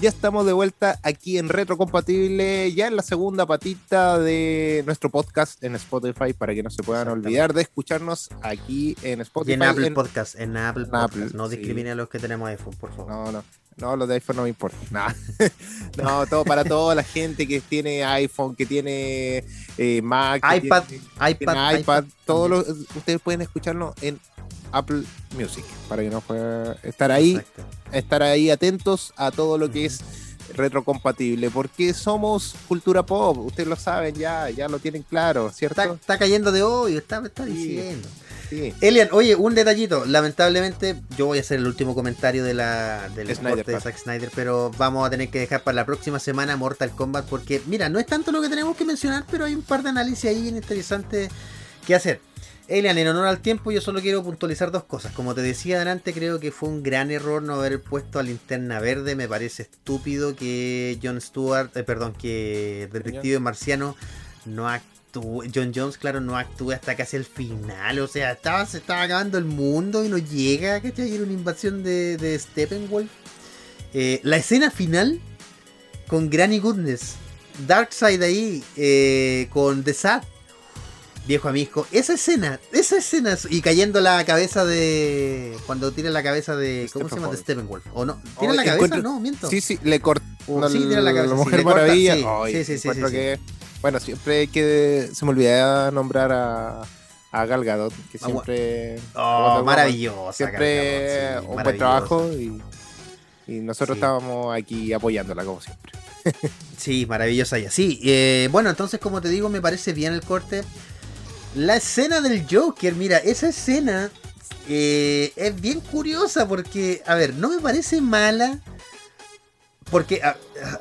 Ya estamos de vuelta aquí en Retrocompatible, ya en la segunda patita de nuestro podcast en Spotify, para que no se puedan olvidar de escucharnos aquí en Spotify. Y en Apple Podcast, en Apple Podcast. no discrimine a los que tenemos iPhone, por favor. No, no. No, los de iPhone no me importa. Nada. no, todo para toda la gente que tiene iPhone, que tiene eh, Mac, iPad, iPad, iPad, todos los, ustedes pueden escucharnos en Apple Music para que no pueda estar ahí, estar ahí atentos a todo lo que es retrocompatible, porque somos cultura pop, ustedes lo saben ya, ya lo tienen claro, ¿cierto? Está, cayendo de hoy, está, está diciendo. Elian, oye, un detallito. Lamentablemente, yo voy a hacer el último comentario de la, del Snyder, de Zack Snyder, pero vamos a tener que dejar para la próxima semana Mortal Kombat, porque, mira, no es tanto lo que tenemos que mencionar, pero hay un par de análisis ahí interesantes que hacer. Elian, en honor al tiempo, yo solo quiero puntualizar dos cosas. Como te decía adelante, creo que fue un gran error no haber puesto a linterna verde. Me parece estúpido que John Stewart, eh, perdón, que Detective Marciano no actúe. John Jones, claro, no actúe hasta casi el final. O sea, estaba, se estaba acabando el mundo y no llega, ¿cachai? Era una invasión de, de Steppenwolf. Eh, la escena final con Granny Goodness. Darkseid ahí eh, con The Sad viejo amigo. Esa escena, esa escena, y cayendo la cabeza de. Cuando tira la cabeza de. ¿Cómo se llama? De Steppenwolf. ¿O no? ¿Tiene la cabeza? No, miento. Sí, sí, le cortó. sí, tiene la cabeza. La Mujer Maravilla. Sí, sí, sí. sí, bueno, siempre que. Se me olvidaba nombrar a. A Gal Gadot, que siempre. Oh, maravillosa. Siempre un buen trabajo y, y nosotros estábamos aquí apoyándola como siempre. sí, maravillosa ella. Sí, eh, bueno, entonces como te digo, me parece bien el corte. La escena del Joker, mira, esa escena eh, es bien curiosa porque, a ver, no me parece mala. Porque, a,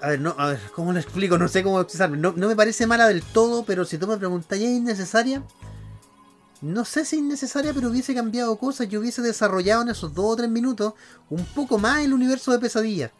ver, no, a ver, ¿cómo lo explico? No sé cómo expresarme. No, me parece mala del todo, pero si tú me preguntas, ¿es innecesaria? No sé si es innecesaria, pero hubiese cambiado cosas. Yo hubiese desarrollado en esos dos o tres minutos un poco más el universo de pesadilla.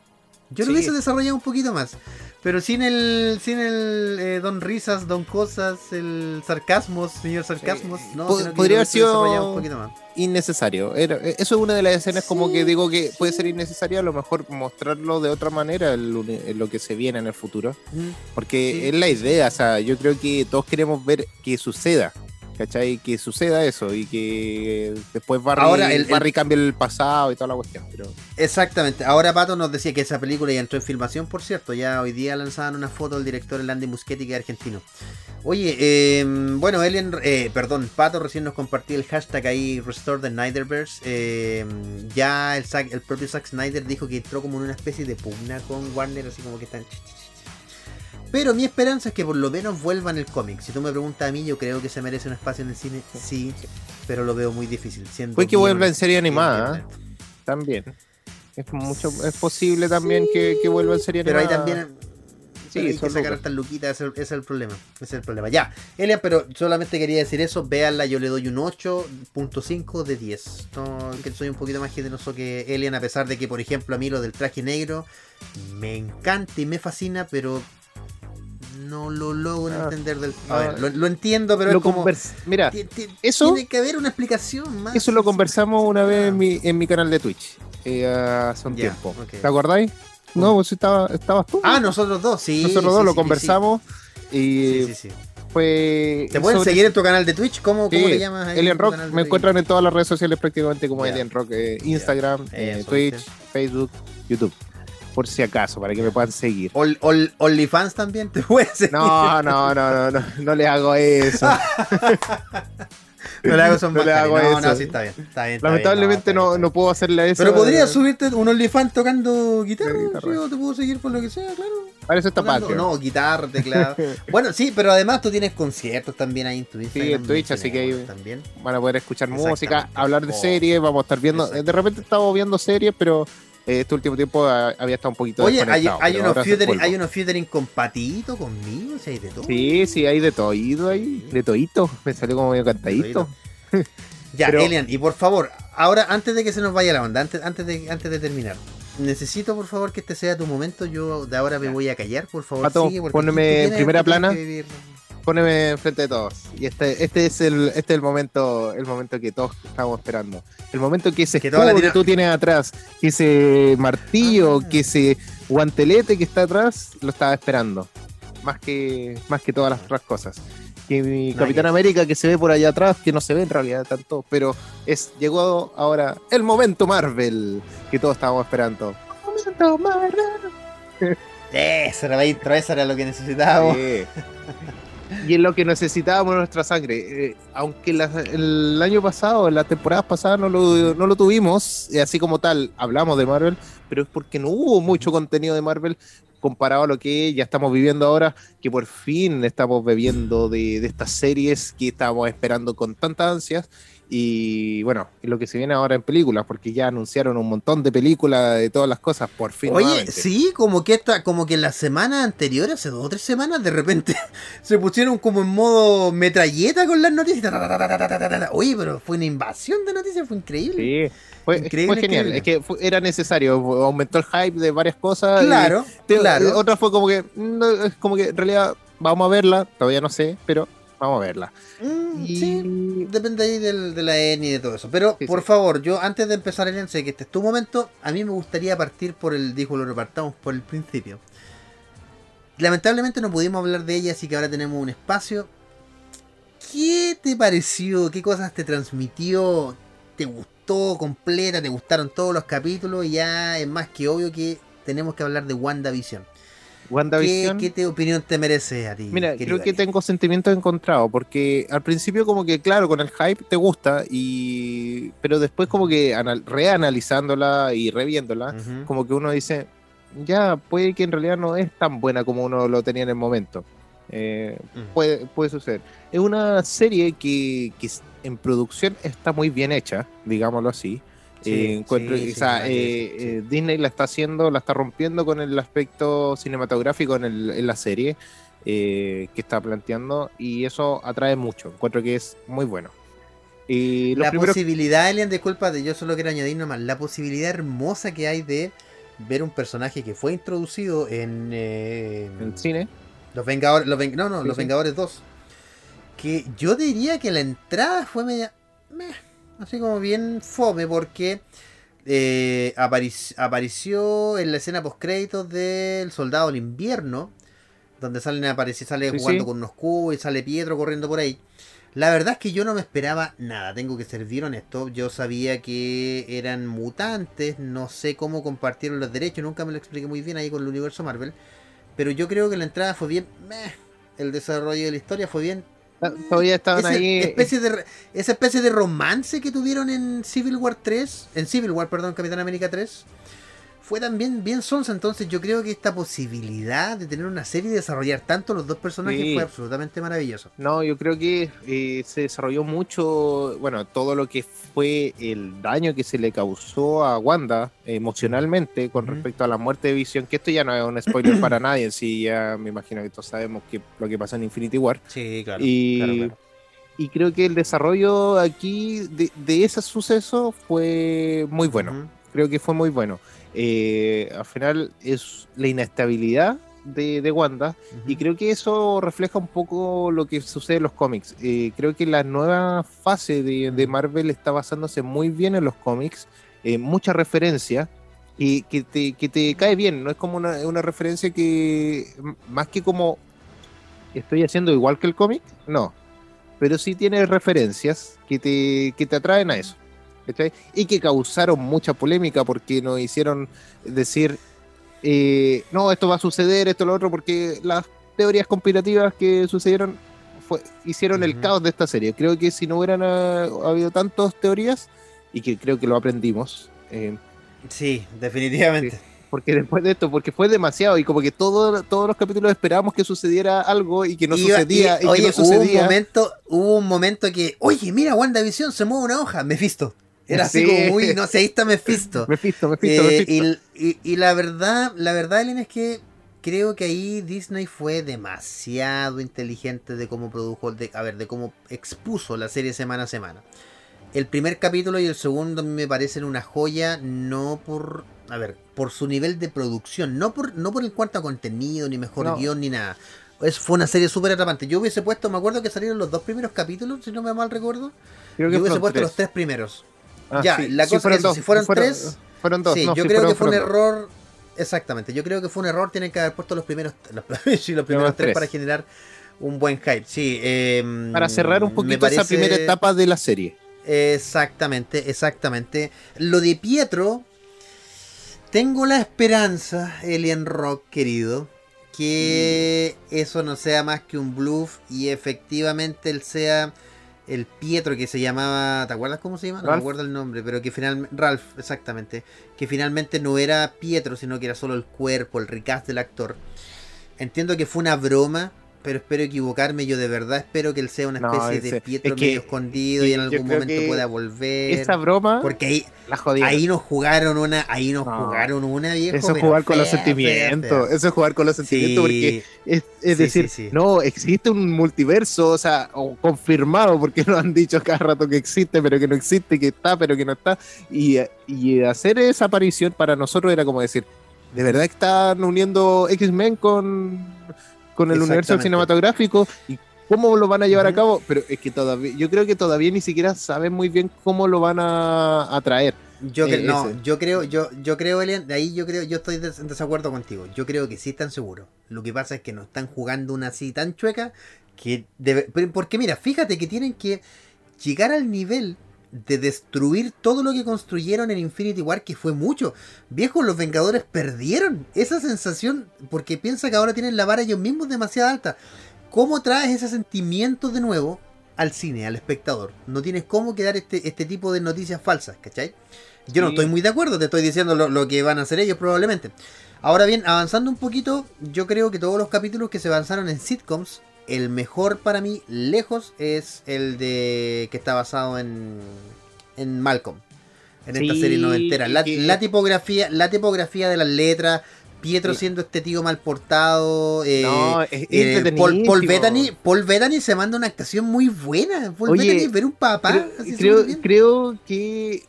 Yo lo hubiese desarrollado un poquito más. Pero sin el, sin el eh, Don Risas, Don Cosas, el sarcasmo, señor sarcasmos, no, podría haber sido un poquito más. innecesario. Era, eh, eso es una de las escenas como que digo que puede ser innecesario, a lo mejor mostrarlo de otra manera en lo que se viene en el futuro. Porque es la idea, o sea, yo creo que todos queremos ver que suceda. ¿Cachai? Que suceda eso y que después Barry, Ahora el, Barry cambie el pasado y toda la cuestión. Pero... Exactamente. Ahora Pato nos decía que esa película ya entró en filmación, por cierto. Ya hoy día lanzaban una foto del director Landy Muschetti, que es argentino. Oye, em, bueno, Ellen, eh, perdón, Pato recién nos compartió el hashtag ahí, Restore the Snyderverse. Em, ya el, el propio Zack Snyder dijo que entró como en una especie de pugna con Warner, así como que están pero mi esperanza es que por lo menos vuelvan el cómic. Si tú me preguntas a mí, yo creo que se merece un espacio en el cine, sí, pero lo veo muy difícil. Puede que vuelva en serie animada, ¿eh? también. Es, mucho, es posible también que, vuelva en serie animada. Pero ahí también Sí, hay que sacar estas luquitas, ese, es el problema. Ese es el problema. Ya, Elia, pero solamente quería decir eso. Véanla, yo le doy un 8.5 de 10. No, que soy un poquito más generoso que Elian, a pesar de que, por ejemplo, a mí lo del traje negro me encanta y me fascina, pero no lo logro ah. entender del A ver, lo, entiendo, pero es como. Mira, eso. Tiene que haber una explicación más. Eso lo conversamos una vez en mi, en mi canal de Twitch. Eh, hace un tiempo. ¿Te acordáis? No, vos estaba, estabas tú. Ah, nosotros dos, sí. Nosotros dos lo conversamos. Y sí, sí, Fue ¿Te pueden seguir en tu canal de Twitch? ¿Cómo, ¿cómo te llamas? Ahí Alien Rock. Me encuentran en todas las redes sociales prácticamente como Alien Rock. Eh, Instagram, eh, Twitch, Facebook, YouTube por si acaso, para que me puedan seguir. ¿OnlyFans también te puede seguir? No, no, no, no, no, no le hago eso. no le hago, son no le hago no, eso. No, sí, está bien. Está bien Lamentablemente no, no, puedo hacerle eso. Pero podrías subirte un OnlyFans tocando guitarra. ¿sí? O te puedo seguir por lo que sea, claro. Para eso está patio. No, guitarra, teclado. bueno, sí, pero además tú tienes conciertos también ahí en tu Instagram. Sí, en Twitch, así que ahí también. van a poder escuchar música, hablar de series, vamos a estar viendo. De repente estamos viendo series, pero este último tiempo había estado un poquito Oye, hay, hay, unos featuring, hay unos featuring con Patito, conmigo, hay de todo. Sí, sí, hay de toito ahí, de toito. Me salió como medio cantadito. ya, Elian, y por favor, ahora antes de que se nos vaya la banda, antes, antes, de, antes de terminar, necesito por favor que este sea tu momento. Yo de ahora me voy a callar, por favor. Pato, poneme en primera plana. Poneme enfrente de todos. Y este, este es el, este es el momento, el momento que todos estamos esperando. El momento que ese que, que tú tienes atrás, que ese martillo, ah. que ese guantelete que está atrás, lo estaba esperando. Más que, más que todas las otras cosas. Que mi Capitán América que se ve por allá atrás, que no se ve en realidad tanto, pero es llegó ahora el momento Marvel que todos estábamos esperando. Momento Marvel. Eso era la intro, eso era lo que necesitábamos. y es lo que necesitábamos nuestra sangre. Eh, aunque el año pasado, en las temporadas pasadas, no lo, no lo tuvimos, y así como tal, hablamos de Marvel, pero es porque no hubo mucho contenido de Marvel comparado a lo que ya estamos viviendo ahora, que por fin estamos bebiendo de, de estas series que estábamos esperando con tantas ansias y bueno, lo que se viene ahora en películas, porque ya anunciaron un montón de películas de todas las cosas, por fin. Oye, sí, como que esta, como que la semana anterior, hace dos o tres semanas, de repente se pusieron como en modo metralleta con las noticias. Oye, pero fue una invasión de noticias, fue increíble. Sí, fue, genial. Es que era necesario, aumentó el hype de varias cosas. Claro, claro. Otra fue como que, es como que en realidad vamos a verla, todavía no sé, pero Vamos a verla. Mm, sí, depende ahí del, de la N y de todo eso. Pero, por favor, yo antes de empezar, el sé que este es tu momento. A mí me gustaría partir por el, dijo, lo repartamos por el principio. Lamentablemente no pudimos hablar de ella, así que ahora tenemos un espacio. ¿Qué te pareció? ¿Qué cosas te transmitió? ¿Te gustó completa? ¿Te gustaron todos los capítulos? Y ya es más que obvio que tenemos que hablar de WandaVision. ¿Qué, ¿Qué, opinión te merece a ti? Mira, creo que tengo sentimientos encontrados, porque al principio como que, claro, con el hype te gusta, y pero después como que reanalizándola y reviéndola, como que uno dice, ya puede que en realidad no es tan buena como uno lo tenía en el momento. Eh, puede, puede suceder. Es una serie que, que en producción está muy bien hecha, digámoslo así. Eh, eh, Disney la está haciendo, la está rompiendo con el aspecto cinematográfico en, la serie eh, que está planteando y eso atrae mucho. Encuentro que es muy bueno. Y la posibilidad, Elian, disculpa, de yo solo quiero añadir nomás, la posibilidad hermosa que hay de ver un personaje que fue introducido en, ¿En cine. Los Vengadores, no, no, los Vengadores 2. Que yo diría que la entrada fue media así como bien fome, porque eh, apareció en la escena post créditos del Soldado del Invierno, donde salen aparecer, sale jugando con unos cubos y sale Pietro corriendo por ahí. La verdad es que yo no me esperaba nada, tengo que ser bien honesto. Yo sabía que eran mutantes, no sé cómo compartieron los derechos, nunca me lo expliqué muy bien ahí con el universo Marvel. Pero yo creo que la entrada fue bien, el desarrollo de la historia fue bien, todavía estaban ahí. Especie de, esa especie de romance que tuvieron en Civil War 3, en Civil War, perdón, Capitán América 3, fue también bien sonsa. Entonces yo creo que esta posibilidad de tener una serie y desarrollar tanto los dos personajes fue absolutamente maravilloso. No, yo creo que eh, se desarrolló mucho, bueno, todo lo que fue el daño que se le causó a Wanda emocionalmente con respecto a la muerte de Visión, que esto ya no es un spoiler para nadie, en sí ya me imagino que todos sabemos que lo que pasa en Infinity War. Sí, claro. Y, y creo que el desarrollo aquí de, ese suceso fue muy bueno. Creo que fue muy bueno. Eh, al final es la inestabilidad de, Wanda y creo que eso refleja un poco lo que sucede en los cómics. Eh, creo que la nueva fase de, Marvel está basándose muy bien en los cómics, eh, mucha referencia y que te, que te cae bien, no es como una, una referencia que más que como estoy haciendo igual que el cómic, no, pero sí tiene referencias que te, que te atraen a eso. Y que causaron mucha polémica porque nos hicieron decir, eh, no, esto va a suceder, esto lo otro, porque las teorías conspirativas que sucedieron fue, hicieron el caos de esta serie. Creo que si no hubieran ah, habido tantas teorías, y que creo que lo aprendimos. Eh, sí, definitivamente. porque después de esto, porque fue demasiado y como que todo, todos los capítulos esperábamos que sucediera algo y que no sucedía. Y, oye, Hubo, un momento, hubo un momento que, oye, mira, WandaVision se mueve una hoja, Mephisto. Era así como muy, no sé, ahí está Mephisto. Mephisto, Mephisto, eh, Y, y, la verdad, la verdad, Elena, es que creo que ahí Disney fue demasiado inteligente de cómo produjo, de, a ver, de cómo expuso la serie semana a semana. El primer capítulo y el segundo me parecen una joya, no por, a ver, por su nivel de producción, no por, no por el cuanto a contenido, ni mejor guion, ni nada. Es, fue una serie súper atrapante. Yo hubiese puesto, me acuerdo que salieron los dos primeros capítulos, si no me mal recuerdo. yo hubiese puesto los tres primeros. Ah, ya, la cosa es que si fueron, tres. Fueron dos. Sí, yo creo que fue un error. Exactamente, yo creo que fue un error. Tienen que haber puesto los primeros, los, los primeros tres, para generar un buen hype. Sí, em, para cerrar un poquito esa primera etapa de la serie. Exactamente, exactamente. Lo de Pietro, tengo la esperanza, Alien Rock querido, que eso no sea más que un bluff y efectivamente él sea el Pietro que se llamaba, ¿te acuerdas cómo se llama? No me acuerdo el nombre, pero que finalmente, Ralph, exactamente, que finalmente no era Pietro, sino que era solo el cuerpo, el recast del actor. Entiendo que fue una broma, pero espero equivocarme. Yo de verdad espero que él sea una especie de Pietro medio escondido y en algún momento pueda volver. Esa broma. Porque ahí, ahí nos jugaron una, ahí nos jugaron una vieja. Eso es jugar con los sentimientos. Eso es jugar con los sentimientos porque es, decir, no, existe un multiverso, o sea, confirmado, porque lo han dicho cada rato que existe, pero que no existe, que está, pero que no está. Y, y hacer esa aparición para nosotros era como decir, ¿de verdad están uniendo X-Men con con el universo cinematográfico y cómo lo van a llevar a cabo, pero es que todavía, yo creo que todavía ni siquiera saben muy bien cómo lo van a, traer. Yo eh, no, yo creo, yo, yo creo, Elian, de ahí yo creo, yo estoy en desacuerdo contigo. Yo creo que sí están seguros. Lo que pasa es que no están jugando una así tan chueca que debe, porque mira, fíjate que tienen que llegar al nivel de destruir todo lo que construyeron en Infinity War, que fue mucho. Viejos, los Vengadores perdieron esa sensación, porque piensa que ahora tienen la vara ellos mismos demasiado alta. ¿Cómo traes ese sentimiento de nuevo al cine, al espectador? No tienes cómo quedar este, este tipo de noticias falsas, ¿cachai? Yo no estoy muy de acuerdo, te estoy diciendo lo, lo que van a hacer ellos probablemente. Ahora bien, avanzando un poquito, yo creo que todos los capítulos que se avanzaron en sitcoms el mejor para mí, lejos, es el de que está basado en, en Malcolm. En esta serie noventera. La, la, tipografía, la tipografía de las letras, Pietro siendo este tío mal portado. Eh, no, es eh, Paul, Paul, Bettany, Paul, Bettany, se manda una actuación muy buena. Paul Oye, Bettany, ver un papá. Creo, creo, que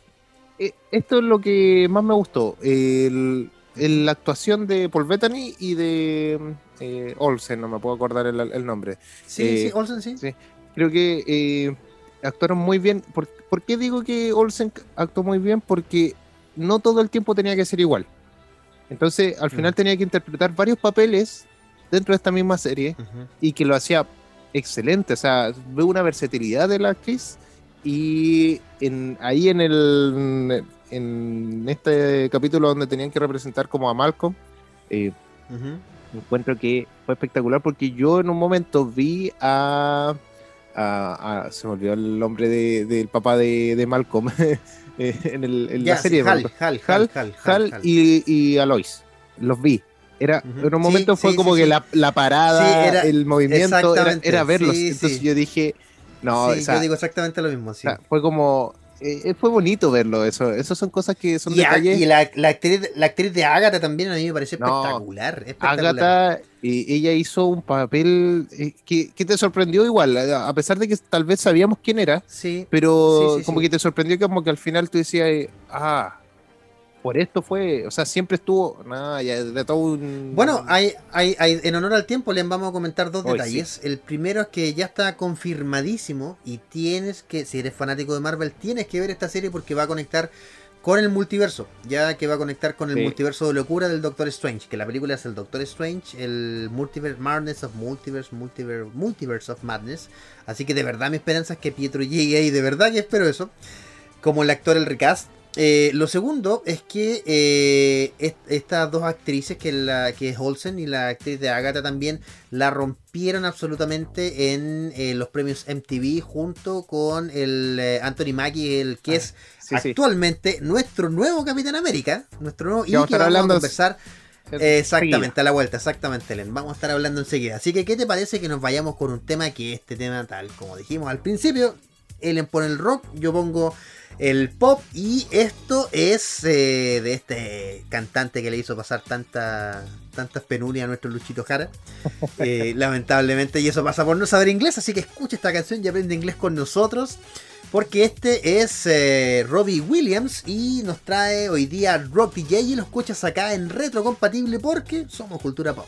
eh, esto es lo que más me gustó. El, la actuación de Paul Bettany y de eh, Olsen, no me puedo acordar el, nombre. Sí, sí, eh, Olsen sí. Creo que eh, actuaron muy bien. ¿Por, qué digo que Olsen actuó muy bien? Porque no todo el tiempo tenía que ser igual. Entonces, al final mm. tenía que interpretar varios papeles dentro de esta misma serie y que lo hacía excelente. O sea, veo una versatilidad de la actriz y en, ahí en el en este capítulo donde tenían que representar como a Malcolm, eh, encuentro que fue espectacular porque yo en un momento vi a. se me olvidó el nombre del papá de, Malcolm en, la serie. Hal, Hal, Hal, Hal, y, y Alois. Los vi. Era, En un momento fue como que la, la, parada, el movimiento, era, verlos. Entonces yo dije. No, yo digo exactamente lo mismo. fue como eh, fue bonito verlo, eso. Esas son cosas que son y detalles. y la, la, actriz, la actriz de Agatha también a mí me parece espectacular. Agatha, ella hizo un papel eh, que, que, te sorprendió igual, a pesar de que tal vez sabíamos quién era, sí, pero como que te sorprendió como que al final tú decías, ah, por esto fue, o sea, siempre estuvo, nada, ya de todo un... Bueno, hay, hay, hay, en honor al tiempo les vamos a comentar dos detalles. El primero es que ya está confirmadísimo y tienes que, si eres fanático de Marvel, tienes que ver esta serie porque va a conectar con el multiverso, ya que va a conectar con el multiverso de locura del Doctor Strange, que la película es el Doctor Strange, el Multiverse Madness of Multiverse, Multiverse, Multiverse of Madness. Así que de verdad mi esperanza es que Pietro llegue ahí, de verdad que espero eso. Como el actor, el recast, eh, lo segundo es que eh, estas dos actrices, que, la, que es Olsen y la actriz de Agatha también, la rompieron absolutamente en eh, los premios MTV junto con el Anthony Mackie, el que ah, es actualmente nuestro nuevo Capitán América, nuestro nuevo y que vamos a conversar exactamente a la vuelta, exactamente, Len. Vamos a estar hablando enseguida. Así que, ¿qué te parece que nos vayamos con un tema que este tema tal, como dijimos al principio, Ellen pone el rock, yo pongo el pop. Y esto es eh, de este cantante que le hizo pasar tanta, tantas penurias a nuestro Luchito Jara. Eh, lamentablemente, y eso pasa por no saber inglés. Así que escucha esta canción y aprende inglés con nosotros. Porque este es eh, Robbie Williams y nos trae hoy día Rock DJ y lo escuchas acá en Retrocompatible porque somos cultura pop.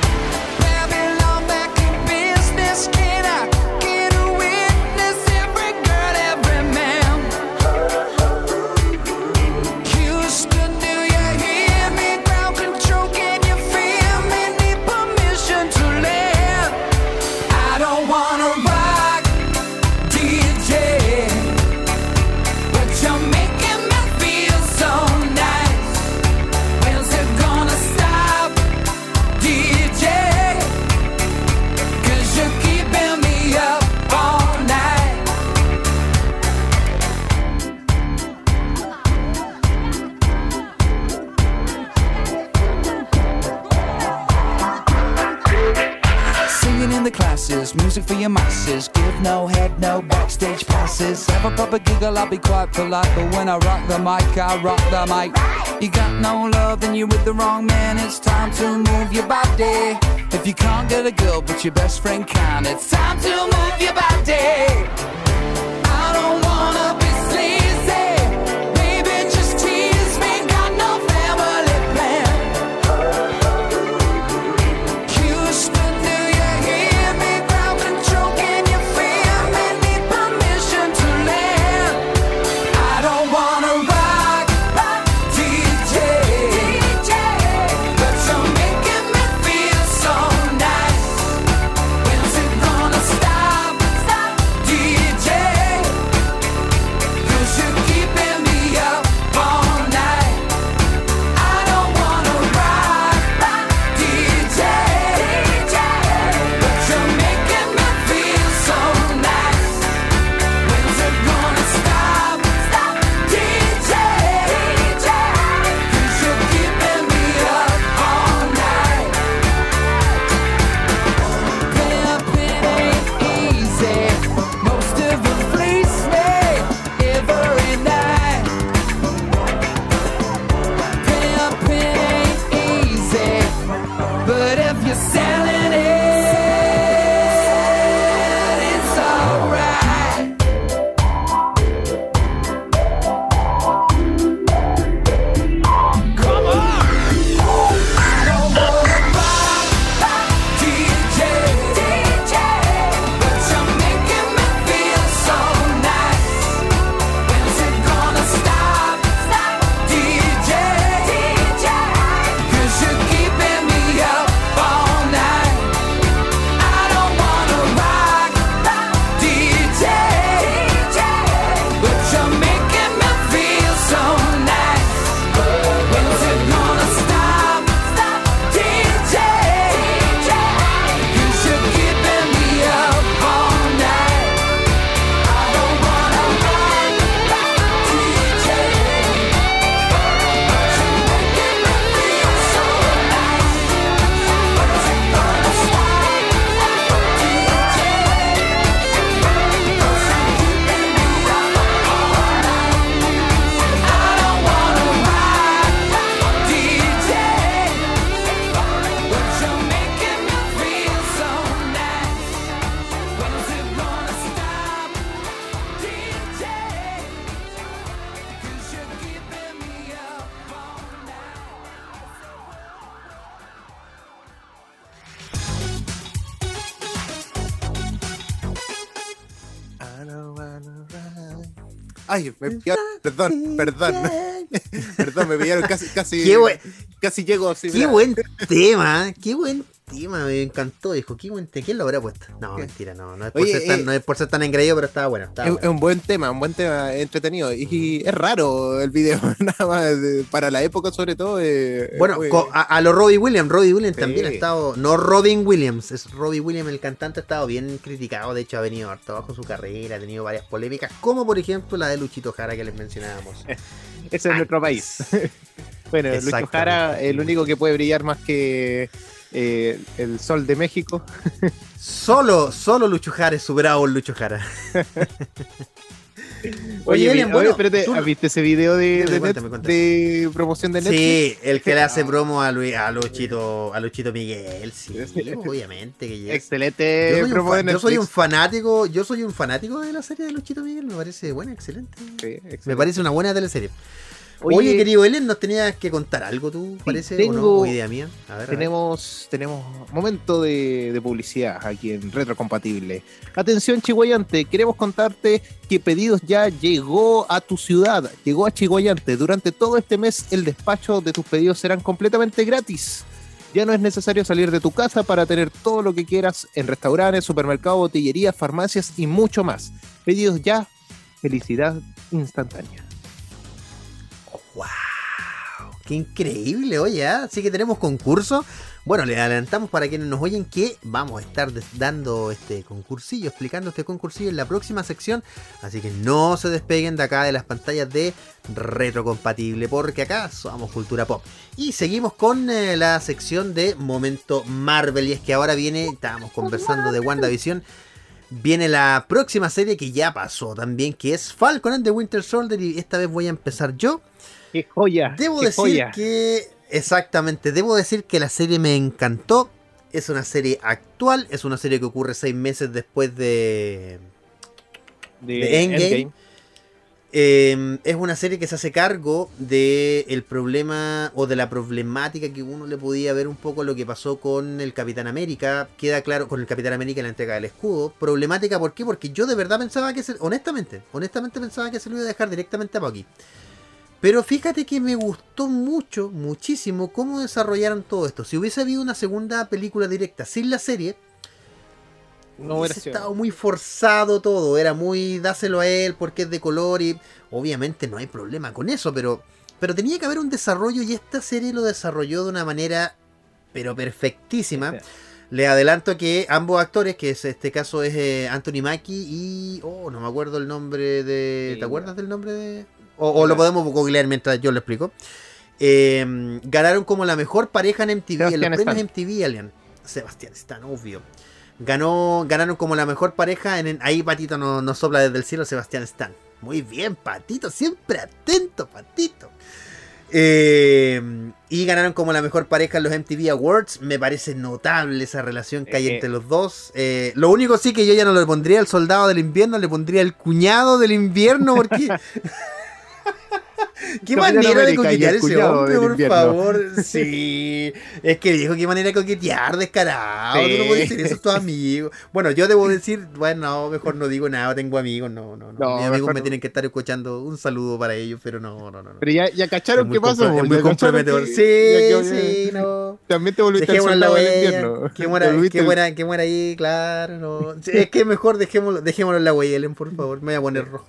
Be. But when I rock the mic, I rock the mic. You got no love, then you're with the wrong man. It's time to move your body. If you can't get a girl, but your best friend can, it's time to move your body. Ay, me pillaron, perdón, perdón. perdón, me pillaron casi, casi, casi llego. Qué buen tema, qué buen me encantó. Dijo, ¿qué ¿quién lo habrá puesto? No, mentira, no. No es, por ser tan, eh, no es por ser tan engreído, pero estaba bueno. es, un buen tema, un buen tema entretenido. Y, es raro el video, nada más. Para la época, sobre todo. Eh, bueno, a, los Robbie Williams. Robbie Williams también ha estado. No Robin Williams, es Robbie Williams, el cantante, ha estado bien criticado. De hecho, ha venido harto abajo su carrera, ha tenido varias polémicas, como por ejemplo la de Luchito Jara que les mencionábamos. Ese es nuestro país. bueno, Luchito Jara, el único que puede brillar más que eh, el Sol de México. solo, solo Lucho Jara es superado por Lucho Jara. Oye, Oye bueno, espérate, ¿viste ese video de, de, promoción de Netflix? Sí, el que le hace promo a, Luis, a Luchito, a Luchito Miguel, sí, obviamente que Excelente yo soy, un, yo soy un fanático, yo soy un fanático de la serie de Luchito Miguel, me parece buena, excelente. Me parece una buena teleserie. Oye, querido Ellen, ¿nos tenías que contar algo tú, parece? Tengo, ¿O idea mía? tenemos, tenemos momento de, publicidad aquí en Retrocompatible. Atención, Chihuayante, queremos contarte que Pedidos Ya llegó a tu ciudad, llegó a Chihuayante. Durante todo este mes, el despacho de tus pedidos serán completamente gratis. Ya no es necesario salir de tu casa para tener todo lo que quieras en restaurantes, supermercados, botillerías, farmacias y mucho más. Pedidos Ya, felicidad instantánea. ¡Wow! ¡Qué increíble! Oye, así ¿ah? que tenemos concurso. Bueno, le adelantamos para quienes nos oyen que vamos a estar dando este concursillo, explicando este concursillo en la próxima sección. Así que no se despeguen de acá de las pantallas de retrocompatible, porque acá somos cultura pop. Y seguimos con eh, la sección de Momento Marvel. Y es que ahora viene, estábamos conversando de WandaVision. Viene la próxima serie que ya pasó también, que es Falcon and the Winter Soldier. Y esta vez voy a empezar yo. ¡Qué joya! Debo decir que. Exactamente, debo decir que la serie me encantó. Es una serie actual, es una serie que ocurre seis meses después de. de, Endgame. Em, es una serie que se hace cargo del el problema o de la problemática que uno le podía ver un poco lo que pasó con el Capitán América. Queda claro con el Capitán América en la entrega del escudo. Problemática, ¿por qué? Porque yo de verdad pensaba que se, honestamente, honestamente pensaba que se lo iba a dejar directamente a Bucky. Pero fíjate que me gustó mucho, muchísimo cómo desarrollaron todo esto. Si hubiese habido una segunda película directa sin la serie, no hubiera estado muy forzado todo. Era muy dáselo a él porque es de color y obviamente no hay problema con eso, pero, pero tenía que haber un desarrollo y esta serie lo desarrolló de una manera pero perfectísima. Le adelanto que ambos actores, que es este caso es eh, Anthony Mackie y. Oh, no me acuerdo el nombre de. ¿Te acuerdas del nombre de.? O, lo podemos googlear mientras yo lo explico. Eh, ganaron como la mejor pareja en MTV, en los premios MTV Alien. Sebastián Stan, obvio. Ganó, ganaron como la mejor pareja en, ahí Patito nos no sopla desde el cielo Sebastián Stan. Muy bien, Patito, siempre atento, Patito. Eh, y ganaron como la mejor pareja en los MTV Awards. Me parece notable esa relación que hay eh, entre los dos. lo único sí que yo ya no le pondría el soldado del invierno, le pondría el cuñado del invierno porque Qué manera de coquetear ese hombre, por favor. Sí. Es que dijo qué manera de coquetear, descarado. Tú no puedes decir eso a tu amigo. Bueno, yo debo decir, bueno, mejor no digo nada, tengo amigos, no, no, no. Mis amigos me tienen que estar escuchando. Un saludo para ellos, pero no, no, no. Pero ya, ya cacharon qué pasó. Es muy comprometedor. Sí, sí, no. También te volviste a la del invierno. Qué muera, qué muera, qué muera ahí, claro. No. es que mejor dejémoslo, dejémoslo en la huella, Ellen, por favor. Me voy a poner rojo.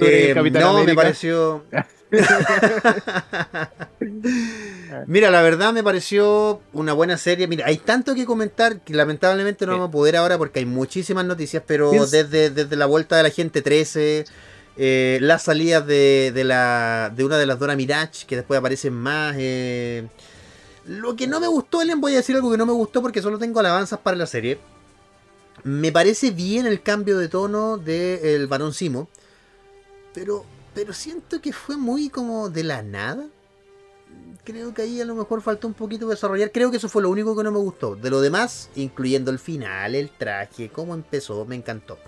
Eh, no, me pareció. Mira, la verdad me pareció una buena serie. Mira, hay tanto que comentar que lamentablemente no vamos a poder ahora porque hay muchísimas noticias, pero desde, desde la vuelta de la gente 13, eh, las salidas de, de, la, de una de las Dora Mirage, que después aparecen más. Eh, lo que no me gustó, Ellen, voy a decir algo que no me gustó porque solo tengo alabanzas para la serie. Me parece bien el cambio de tono del de Barón Simo. Pero, pero siento que fue muy como de la nada. Creo que ahí a lo mejor faltó un poquito desarrollar. Creo que eso fue lo único que no me gustó. De lo demás, incluyendo el final, el traje, cómo empezó, me encantó.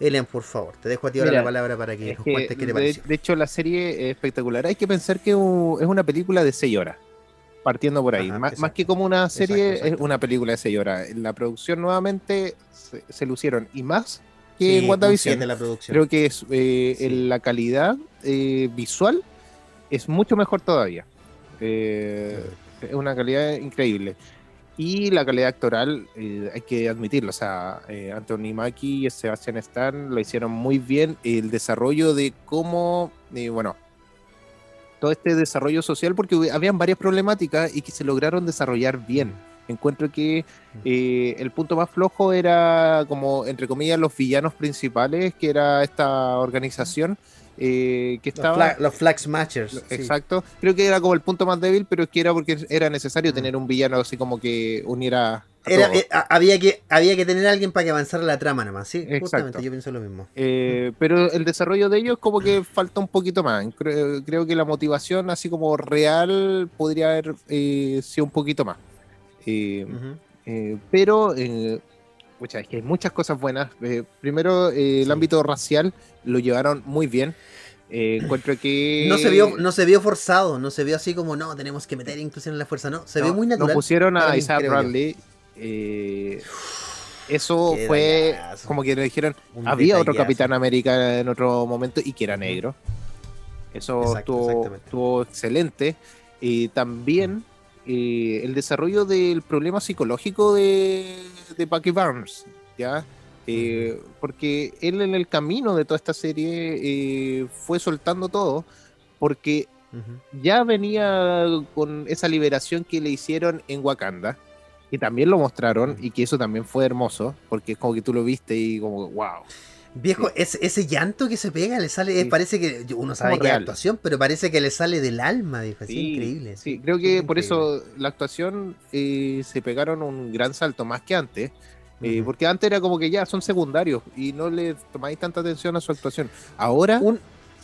Elian, por favor, te dejo a ti ahora la palabra para que nos cuentes qué te pareció. De hecho, la serie es espectacular. Hay que pensar que es una película de 6 horas partiendo por ahí. más, que como una serie, es una película de 6 horas. En la producción nuevamente se, se, lucieron y más que en WandaVision. La Creo que es eh, la calidad eh, visual es mucho mejor todavía. Eh, es una calidad increíble. Y la calidad actoral, hay que admitirlo. O sea, Anthony Mackie y Sebastian Stan lo hicieron muy bien. El desarrollo de cómo, bueno, todo este desarrollo social, porque habían varias problemáticas y que se lograron desarrollar bien Encuentro que eh, el punto más flojo era como, entre comillas, los villanos principales, que era esta organización. Eh, que estaba los, Flag Matchers exacto creo que era como el punto más débil pero es que era porque era necesario tener un villano así como que uniera eh, había, que, había que tener a alguien para que avanzara la trama nomás, sí, justamente yo pienso lo mismo. Eh, pero el desarrollo de ellos como que falta un poquito más. Creo, que la motivación así como real podría haber eh, sido un poquito más. Pero, es que hay muchas cosas buenas. primero, el ámbito racial lo llevaron muy bien. Eh, encuentro que. No se, vio, no se vio forzado, no se vio así como, no, tenemos que meter inclusión en la fuerza, no. Se vio muy natural. Nos pusieron a Isaac Bradley. Eh, eso fue como que nos dijeron, había otro Capitán América en otro momento y que era negro. Eso estuvo, excelente. Y también eh, el desarrollo del problema psicológico de, de Bucky Barnes, ¿ya? Eh, porque él en el camino de toda esta serie eh, fue soltando todo, porque ya venía con esa liberación que le hicieron en Wakanda, y también lo mostraron, y que eso también fue hermoso, porque es como que tú lo viste y como, wow. Viejo, ese, llanto que se pega le sale, parece que uno sabe que es actuación, pero parece que le sale del alma, dijo, es increíble. Sí, creo que por eso la actuación eh, se pegaron un gran salto, más que antes, eh, porque antes era como que ya son secundarios y no le tomáis tanta atención a su actuación. Ahora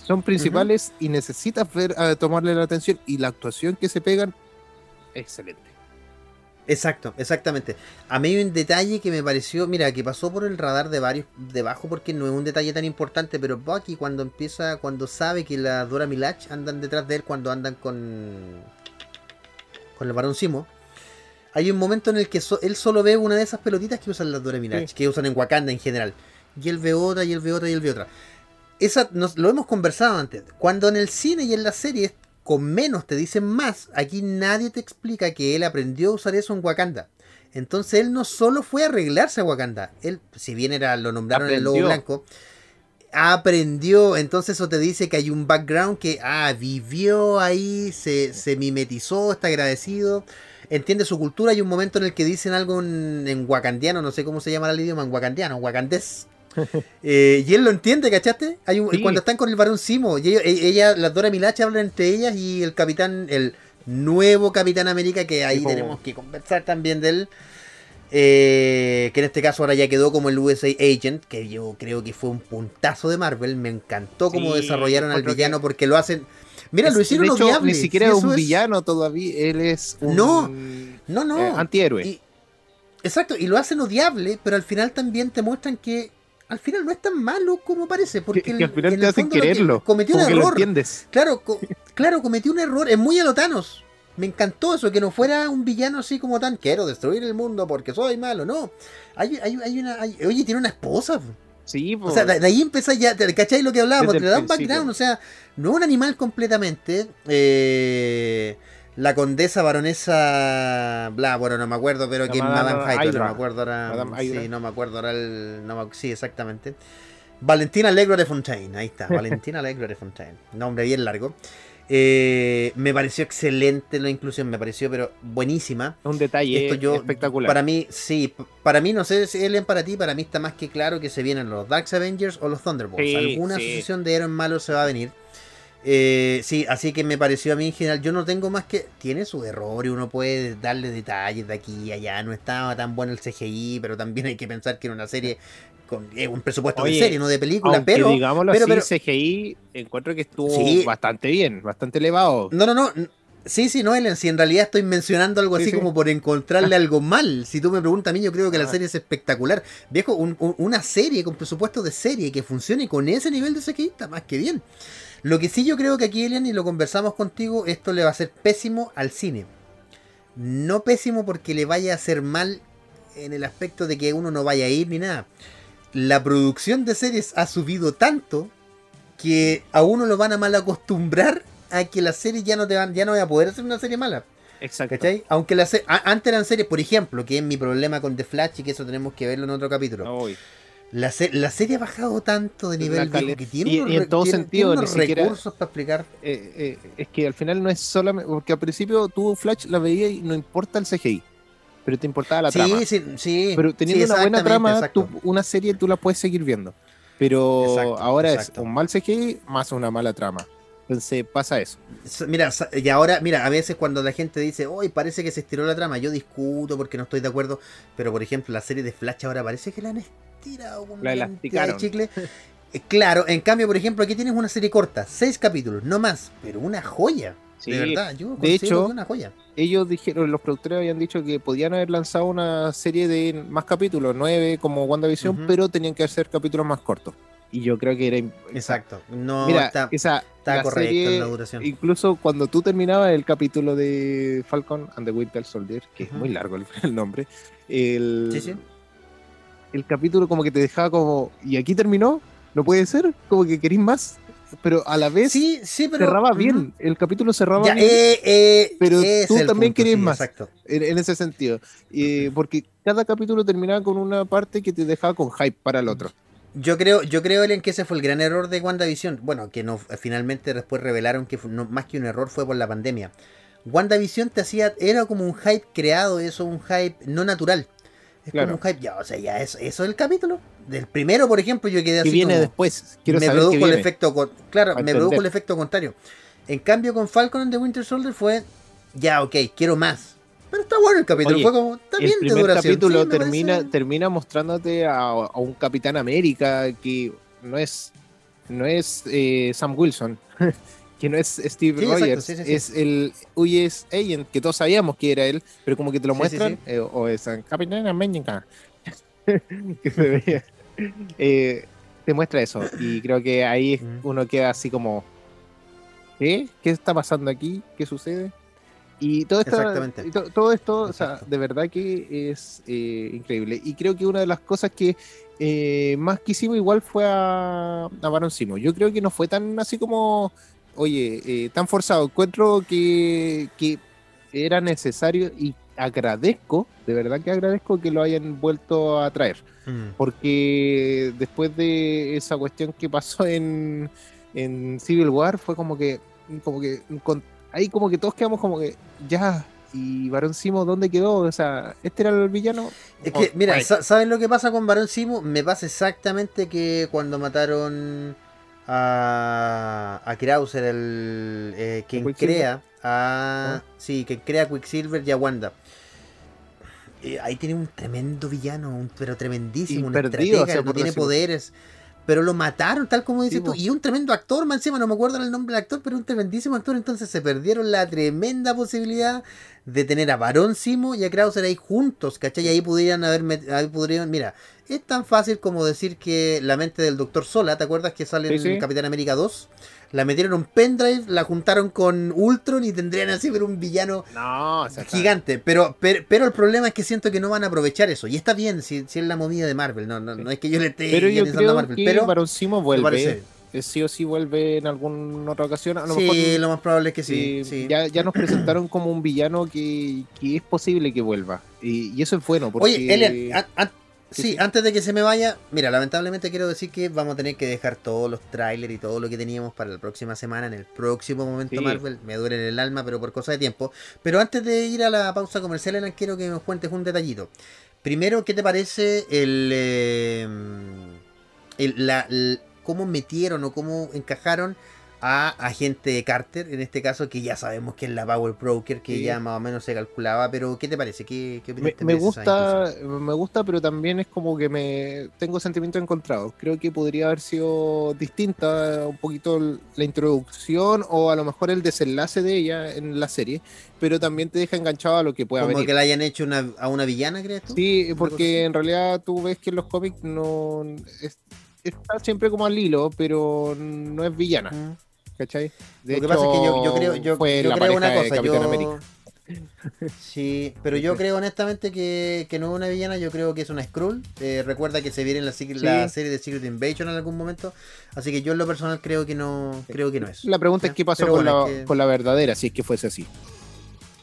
son principales y necesitas ver, tomarle la atención y la actuación que se pegan, excelente. Exacto, exactamente. A mí hay un detalle que me pareció, mira, que pasó por el radar de varios debajo porque no es un detalle tan importante, pero Bucky cuando empieza, cuando sabe que la Dora Milach andan detrás de él cuando andan con con el Barón Simo, hay un momento en el que él solo ve una de esas pelotitas que usan las Dora Milaje, que usan en Wakanda en general. Y él ve otra, y él ve otra, y él ve otra. Esa nos, lo hemos conversado antes. Cuando en el cine y en las series con menos te dicen más, aquí nadie te explica que él aprendió a usar eso en Wakanda. Entonces él no solo fue a arreglarse a Wakanda, él, si bien era, lo nombraron el lobo blanco, aprendió, entonces eso te dice que hay un background que, ah, vivió ahí, se, se mimetizó, está agradecido entiende su cultura. Hay un momento en el que dicen algo en, en wakandiano, no sé cómo se llama el idioma, en wakandiano, wakandés. Eh, y él lo entiende, ¿cachaste? Hay un, Cuando están con el varón Simo, y ella, las Dora Milacha hablan entre ellas y el capitán, el nuevo Capitán América, que ahí tenemos que conversar también de él. Eh, que en este caso ahora ya quedó como el USA Agent, que yo creo que fue un puntazo de Marvel. Me encantó cómo desarrollaron al villano porque lo hacen Mira, lo hicieron odiable. Ni siquiera es un villano todavía, él es un no, no, no. Eh, antihéroe. exacto, y lo hacen odiable, pero al final también te muestran que al final no es tan malo como parece. Porque al final te hacen quererlo. Cometió un error. Claro, claro, cometió un error. Es muy alotanos. Me encantó eso, que no fuera un villano así como tan quiero destruir el mundo porque soy malo. No. Hay, hay, una. oye, tiene una esposa. Sí, O sea, de, ahí empieza ya, ¿cachai lo que hablábamos? Te da un background, o sea, no un animal completamente. Eh, la condesa baronesa, bla, bueno, no me acuerdo, pero que Madame no me acuerdo ahora. sí, no me acuerdo ahora el. sí, exactamente. Valentina Alegro de Fontaine, ahí está, Valentina Alegro de Fontaine. Nombre bien largo. Eh, me pareció excelente la inclusión, me pareció pero buenísima. Un detalle espectacular. Para mí, sí, para mí, no sé si Ellen para ti, para mí está más que claro que se vienen los Dark Avengers o los Thunderbolts. Alguna asociación de héroes malos se va a venir. Eh, sí, así que me pareció a mí en general, yo no tengo más que... Tiene su error y uno puede darle detalles de aquí y allá. No estaba tan bueno el CGI, pero también hay que pensar que era una serie con un presupuesto de serie, no de película, pero... digámoslo pero, así, CGI encuentro que estuvo bastante bien, bastante elevado. No, no, no. Sí, sí, no, Ellen, si en realidad estoy mencionando algo así como por encontrarle algo mal. Si tú me preguntas a mí, yo creo que la ah. serie es espectacular. Viejo, una serie con presupuesto de serie que funcione con ese nivel de CGI está más que bien. Lo que sí yo creo que aquí, Elian, y lo conversamos contigo, esto le va a ser pésimo al cine. No pésimo porque le vaya a hacer mal en el aspecto de que uno no vaya a ir ni nada la producción de series ha subido tanto que a uno lo van a mal acostumbrar a que las series ya no te van, ya no voy a poder hacer una serie mala. Exacto. Aunque la antes eran series, por ejemplo, que es mi problema con The Flash y que eso tenemos que verlo en otro capítulo. La, la, serie ha bajado tanto de nivel que tiene, y, en todo sentido, recursos para explicar. Eh, eh, es que al final no es solamente. Porque al principio tú Flash la veías y no importa el CGI pero te importaba la trama. Sí, sí, Pero teniendo una buena trama, una serie tú la puedes seguir viendo. Pero ahora es un mal CGI más una mala trama. Entonces pasa eso. Mira, y ahora, mira, a veces cuando la gente dice, hoy parece que se estiró la trama, yo discuto porque no estoy de acuerdo, pero por ejemplo, la serie de Flash ahora parece que la han con la de chicle. Eh, claro, en cambio, por ejemplo, aquí tienes una serie corta, seis capítulos, no más, pero una joya. de verdad, yo de hecho, una joya. Ellos dijeron, los productores habían dicho que podían haber lanzado una serie de más capítulos, nueve como WandaVision, pero tenían que hacer capítulos más cortos. Y yo creo que era. Exacto. No, Mira, está, esa, correcto en la duración. Incluso cuando tú terminabas el capítulo de Falcon and the Winter Soldier, que es muy largo el, nombre, el, sí, sí. El capítulo como que te dejaba como. ¿Y aquí terminó? ¿No puede ser? Como que querís más pero a la vez sí, sí, pero, cerraba bien. El capítulo cerraba bien. Eh, eh, pero tú también querías más. Exacto. En, ese sentido. porque cada capítulo terminaba con una parte que te dejaba con hype para el otro. Yo creo, yo creo, Ellen, que ese fue el gran error de WandaVision. Bueno, que no, finalmente después revelaron que no, más que un error fue por la pandemia. WandaVision te hacía, era como un hype creado, eso, un hype no natural. Es como un hype, ya, o sea, ya eso, eso es el capítulo. Del primero, por ejemplo, yo quedé así. Que viene después. Quiero me produjo el efecto, claro, me produjo el efecto contrario. En cambio, con Falcon and the Winter Soldier fue, ya, ok, quiero más. Pero está bueno el capítulo, fue como, bien el primer capítulo termina, termina mostrándote a, un Capitán América que no es, no es eh, Sam Wilson, que no es Steve Rogers, es el US Agent, que todos sabíamos que era él, pero como que te lo muestran, eh, o es Capitán América, que se veía. Eh, te muestra eso, y creo que ahí uno queda así como, ¿qué? ¿Qué está pasando aquí? ¿Qué sucede? Y todo esto, todo esto o sea, de verdad que es eh, increíble. Y creo que una de las cosas que eh, más quisimos igual fue a, a Baron Simo. Yo creo que no fue tan así como, oye, eh, tan forzado. Encuentro que, que era necesario y agradezco, de verdad que agradezco que lo hayan vuelto a traer. Mm. Porque después de esa cuestión que pasó en, en Civil War, fue como que, como que ahí como que todos quedamos como que, ya, y Barón Simo, ¿dónde quedó? O sea, ¿este era el villano? Es que, mira, ¿saben lo que pasa con Barón Simo? Me pasa exactamente que cuando mataron a, a Krauser, el, eh, quien crea a. ¿Ah? Sí, quien crea Quicksilver y a Wanda. Eh, ahí tiene un tremendo villano, pero tremendísimo, un estratega que tiene poderes pero lo mataron, tal como dices tú. Y un tremendo actor, más encima, no me acuerdo el nombre del actor, pero un tremendísimo actor. Entonces se perdieron la tremenda posibilidad de tener a Barón Simo y a Krauser ahí juntos, ¿cachai? Y ahí pudieran haber, ahí podrían, mira, es tan fácil como decir que la mente del Doctor Sola, ¿te acuerdas que sale en Capitán América 2? La metieron en un pendrive, la juntaron con Ultron y tendrían así ver un villano gigante. Pero, pero, el problema es que siento que no van a aprovechar eso. Y está bien si, si es la movida de Marvel. No, no, no es que yo le esté pero yo creo a Marvel. Que pero Barón Simo vuelve. Eh, sí o sí vuelve en alguna otra ocasión. A lo sí, lo más probable es que sí. Ya, ya, nos presentaron como un villano que, que es posible que vuelva. Y, y, eso es bueno. Porque... Oye, Elian, Sí, antes de que se me vaya, mira, lamentablemente quiero decir que vamos a tener que dejar todos los trailers y todo lo que teníamos para la próxima semana, en el próximo momento Marvel. Me duele en el alma, pero por cosa de tiempo. Pero antes de ir a la pausa comercial, Elan, quiero que nos cuentes un detallito. Primero, ¿qué te parece el, eh, la, cómo metieron o cómo encajaron a agente Carter, en este caso, que ya sabemos que es la Power Broker, que ya más o menos se calculaba, pero ¿qué te parece? ¿Qué, me, gusta, me gusta, pero también es como que me tengo sentimientos encontrados. Creo que podría haber sido distinta un poquito la introducción o a lo mejor el desenlace de ella en la serie, pero también te deja enganchado a lo que pueda haber. Como que la hayan hecho a una villana, ¿crees tú? Sí, porque en realidad tú ves que en los cómics no... está siempre como al hilo, pero no es villana. ¿cachai? Lo que pasa es que yo, creo, yo, creo una cosa, yo... Sí, pero yo creo honestamente que, no es una villana, yo creo que es una Skrull. Eh, recuerda que se viene en la, la, serie de Secret Invasion en algún momento. Así que yo en lo personal creo que no, creo que no es. La pregunta es qué pasó con, la, con la verdadera, si es que fuese así.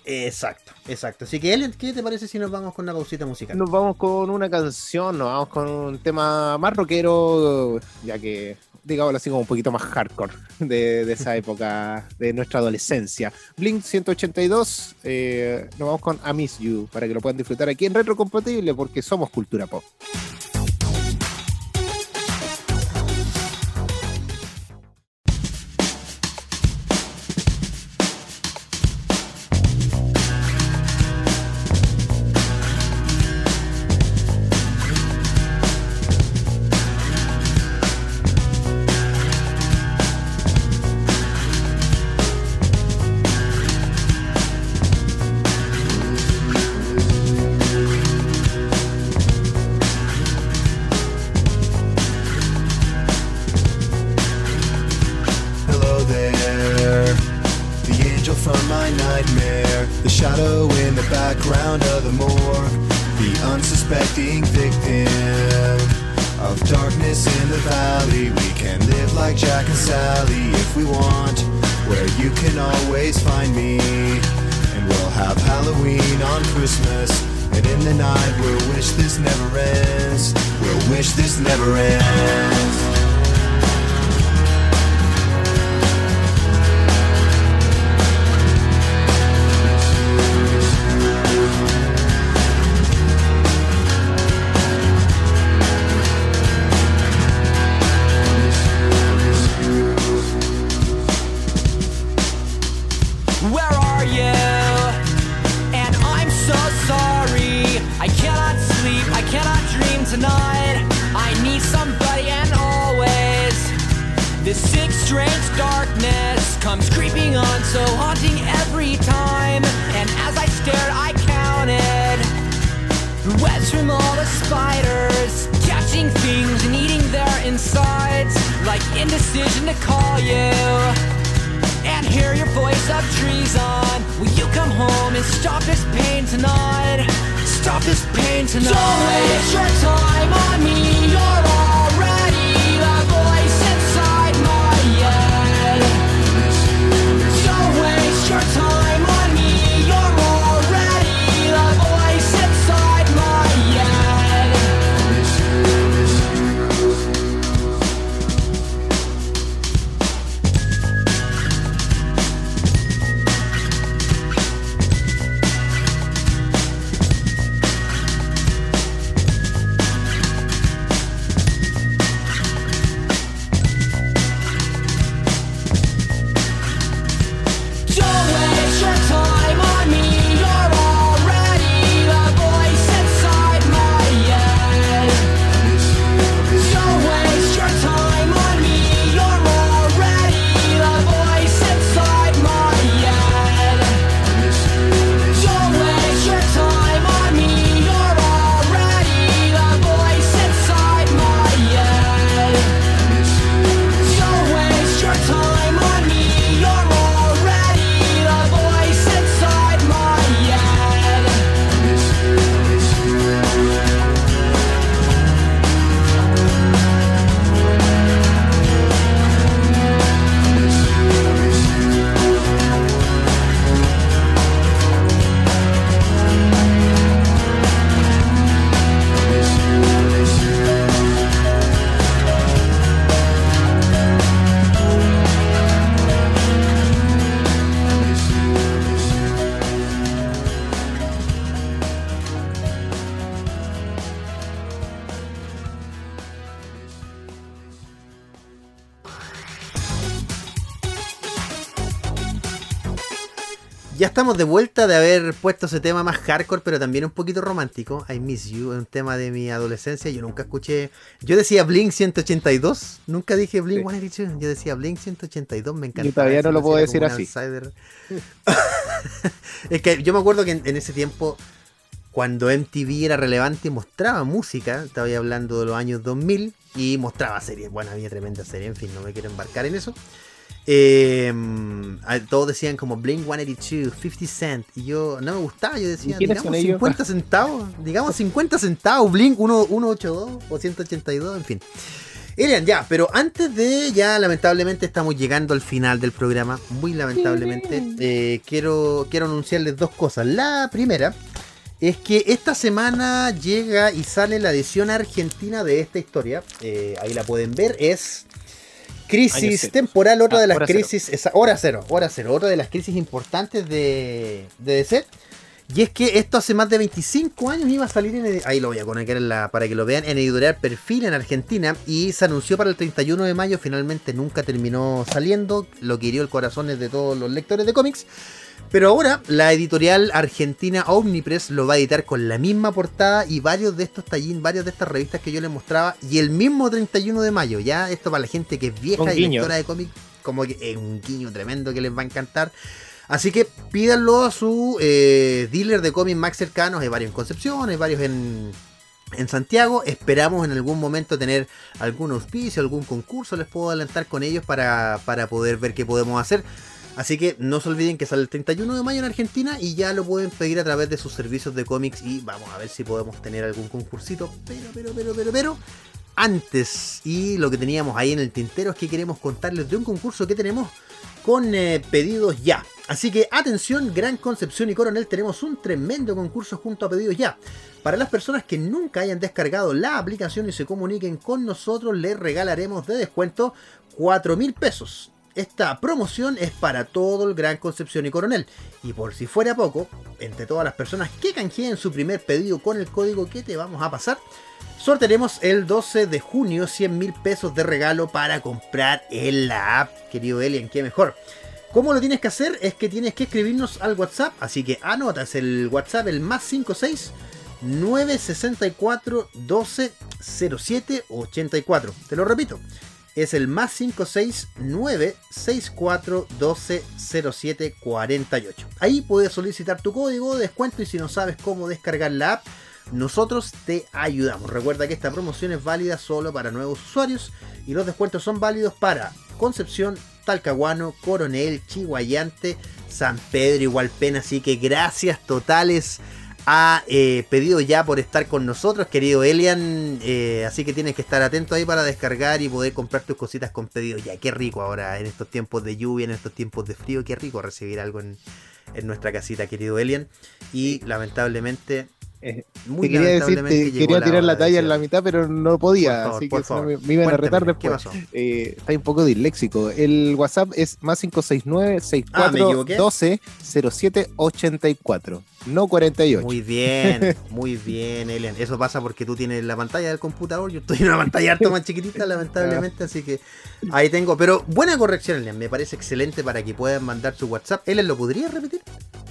Exacto, exacto. Así que, Elliot, ¿qué te parece si nos vamos con una pausita musical? Nos vamos con una canción, nos vamos con un tema más rockero, ya que digamos así como un poquito más hardcore de, esa época de nuestra adolescencia. Blink 182, eh, nos vamos con I Miss You para que lo puedan disfrutar aquí en Retro Compatible porque somos cultura pop. We can live like Jack and Sally if we want. Where you can always find me. And we'll have Halloween on Christmas. And in the night we'll wish this never ends. We'll wish this never ends. Ya estamos de vuelta de haber puesto ese tema más hardcore, pero también un poquito romántico. I Miss You, es un tema de mi adolescencia. Yo nunca escuché. Yo decía Blink 182, nunca dije Blink 182. Yo decía Blink 182, me encanta. Yo todavía no lo puedo decir así. es que yo me acuerdo que en, en ese tiempo, cuando MTV era relevante, mostraba música. Estaba hablando de los años 2000 y mostraba series. Bueno, había tremenda serie, en fin, no me quiero embarcar en eso. Eh, todos decían como Blink 182, 50 Cent. Y yo no me gustaba, yo decía, ¿Y quiénes digamos son ellos? 50 centavos. Digamos 50 centavos, Blink 1, 182 o 182, en fin. Elian, ya, pero antes de, ya lamentablemente estamos llegando al final del programa, muy lamentablemente, eh, quiero, quiero anunciarles dos cosas. La primera es que esta semana llega y sale la edición argentina de esta historia, eh, ahí la pueden ver, es Crisis cero. temporal, otra Ah, de las cero. crisis, esa, hora cero, hora cero, otra de las crisis importantes de, de DC. Y es que esto hace más de 25 años iba a salir en ahí lo voy a en la, para que lo vean en editorial Perfil en Argentina y se anunció para el 31 de mayo, finalmente nunca terminó saliendo, lo que hirió el corazón de todos los lectores de cómics. Pero ahora la editorial argentina Omnipress lo va a editar con la misma portada y varios de estos tallín, varias de estas revistas que yo les mostraba y el mismo 31 de mayo, ya esto para la gente que es vieja y lectora de cómics, como que es un guiño tremendo que les va a encantar. Así que pídanlo a su eh, dealer de cómics más cercanos. Hay varios en Concepción, hay varios en, en Santiago. Esperamos en algún momento tener algún auspicio, algún concurso. Les puedo adelantar con ellos para, para poder ver qué podemos hacer. Así que no se olviden que sale el 31 de mayo en Argentina y ya lo pueden pedir a través de sus servicios de cómics y vamos a ver si podemos tener algún concursito. Pero, pero, pero, pero, pero. Antes, y lo que teníamos ahí en el tintero es que queremos contarles de un concurso que tenemos con eh, pedidos ya. Así que atención, Gran Concepción y Coronel, tenemos un tremendo concurso junto a pedidos ya. Para las personas que nunca hayan descargado la aplicación y se comuniquen con nosotros, les regalaremos de descuento 4 mil pesos. Esta promoción es para todo el Gran Concepción y Coronel. Y por si fuera poco, entre todas las personas que canjeen su primer pedido con el código que te vamos a pasar, sortearemos el 12 de junio 100 mil pesos de regalo para comprar en la app. Querido Elian, qué mejor. ¿Cómo lo tienes que hacer? Es que tienes que escribirnos al WhatsApp. Así que anotas el WhatsApp, el más 56 964 12 07 84. Te lo repito es el más 569 64 12 07 48. Ahí puedes solicitar tu código de descuento y si no sabes cómo descargar la app, nosotros te ayudamos. Recuerda que esta promoción es válida solo para nuevos usuarios y los descuentos son válidos para Concepción, Talcahuano, Coronel, Chihuayante, San Pedro y Pena. Así que gracias totales ha eh, pedido ya por estar con nosotros, querido Elian. Eh, así que tienes que estar atento ahí para descargar y poder comprar tus cositas con pedido ya. Qué rico ahora en estos tiempos de lluvia, en estos tiempos de frío. Qué rico recibir algo en, en nuestra casita, querido Elian. Y lamentablemente eh, muy quería decirte, quería tirar la, talla en la mitad, pero no podía, así que me, iban a retar después. Eh, está un poco disléxico. El WhatsApp es más 569 64 12 07 84 no 48. Muy bien, muy bien, Elian. Eso pasa porque tú tienes la pantalla del computador, yo estoy en una pantalla harto más chiquitita, lamentablemente, así que ahí tengo. Pero buena corrección, Elian, me parece excelente para que puedan mandar su WhatsApp. Elian, ¿lo podría repetir?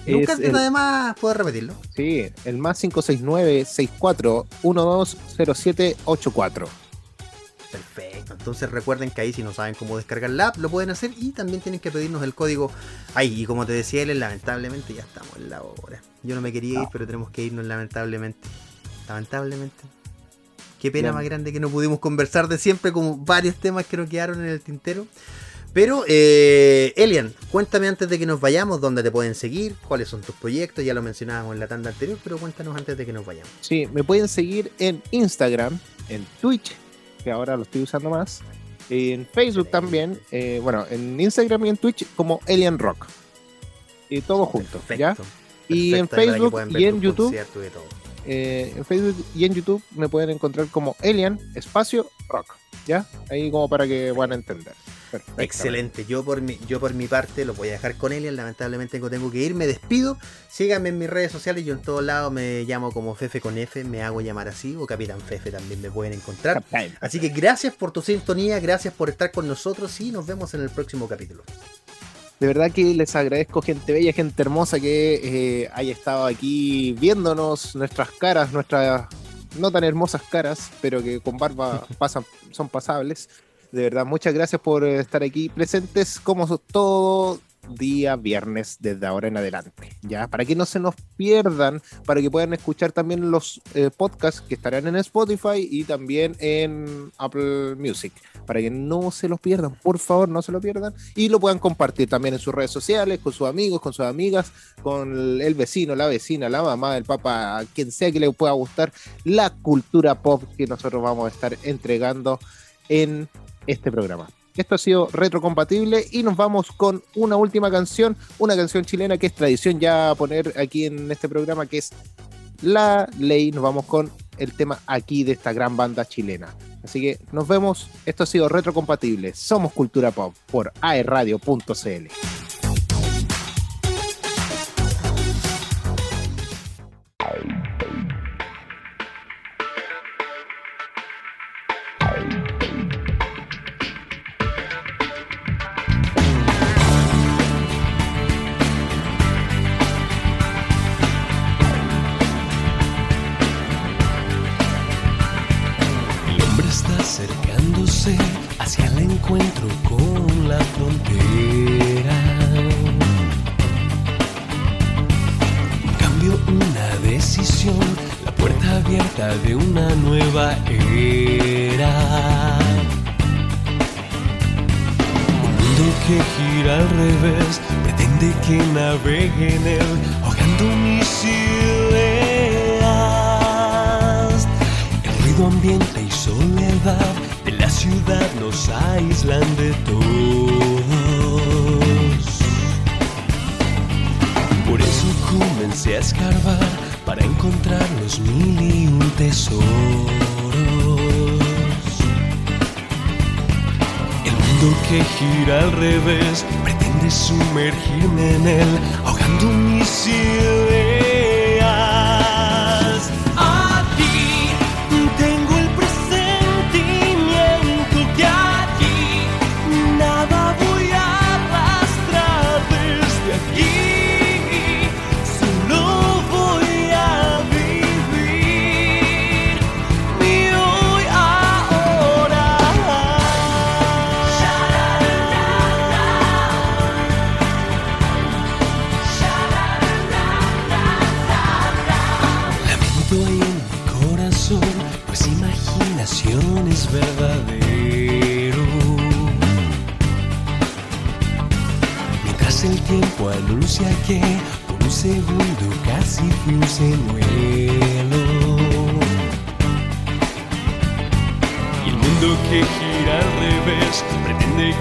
Nunca el... además puedo repetirlo. Sí, el más 569-64120784. Perfecto, entonces recuerden que ahí si no saben cómo descargar la app lo pueden hacer y también tienen que pedirnos el código ahí. Y como te decía él, lamentablemente ya estamos en la hora. Yo no me quería ir, pero tenemos que irnos lamentablemente. Lamentablemente. Qué pena más grande que no pudimos conversar de siempre como varios temas que nos quedaron en el tintero. Pero, eh, Elian, cuéntame antes de que nos vayamos dónde te pueden seguir, cuáles son tus proyectos, ya lo mencionábamos en la tanda anterior, pero cuéntanos antes de que nos vayamos. Sí, me pueden seguir en Instagram, en Twitch, que ahora lo estoy usando más, en Facebook también, eh, bueno, en Instagram y en Twitch como Elian Rock. Y todo junto, ¿ya? Y en Facebook y en YouTube. Eh, en Facebook y en YouTube me pueden encontrar como Elian Espacio Rock, ¿ya? Ahí como para que puedan entender. Excelente. Yo por mi, yo por mi parte lo voy a dejar con Elian. Lamentablemente tengo, tengo que ir. Me despido. Síganme en mis redes sociales. Yo en todos lados me llamo como Fefe con F. Me hago llamar así. O Capitán Fefe también me pueden encontrar. Así que gracias por tu sintonía. Gracias por estar con nosotros. Y nos vemos en el próximo capítulo. De verdad que les agradezco, gente bella, gente hermosa, que eh, haya estado aquí viéndonos nuestras caras, nuestras no tan hermosas caras, pero que con barba pasan, son pasables. De verdad, muchas gracias por estar aquí presentes como todo día viernes desde ahora en adelante. Ya, para que no se nos pierdan, para que puedan escuchar también los eh, podcasts que estarán en Spotify y también en Apple Music. Para que no se los pierdan, por favor, no se lo pierdan. Y lo puedan compartir también en sus redes sociales, con sus amigos, con sus amigas, con el vecino, la vecina, la mamá, el papá, quien sea que le pueda gustar la cultura pop que nosotros vamos a estar entregando en este programa. Esto ha sido retrocompatible y nos vamos con una última canción, una canción chilena que es tradición ya poner aquí en este programa, que es La Ley. Nos vamos con el tema aquí de esta gran banda chilena. Así que nos vemos. Esto ha sido retrocompatible. Somos Cultura Pop por aerradio.cl. que navegue en él, ahogando mis ideas. El ruido ambiente y soledad de la ciudad nos aíslan de todos. Por eso comencé a escarbar para encontrar los mil y un tesoros. El mundo que gira al revés σου με ερχήν ναι, εν ναι,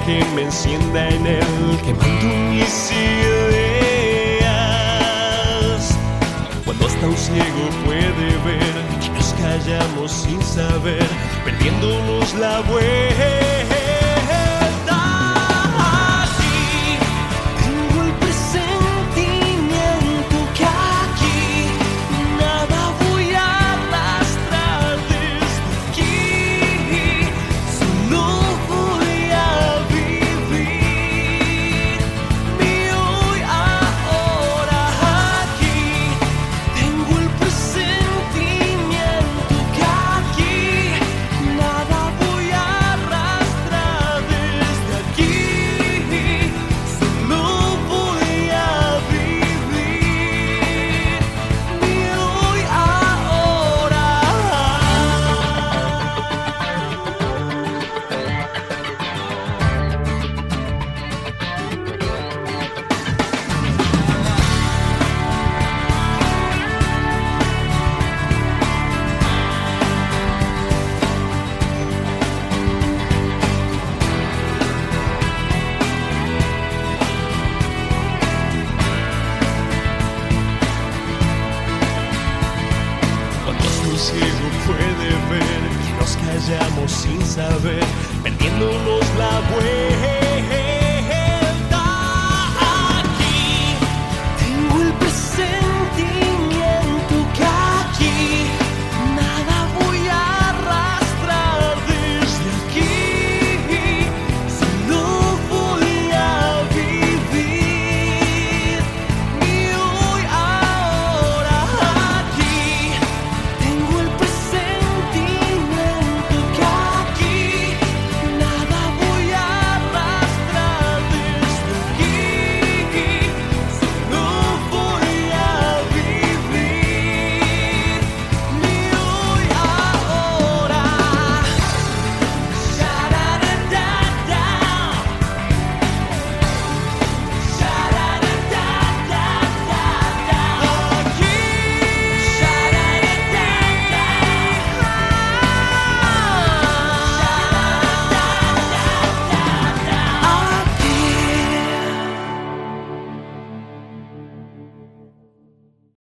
que me encienda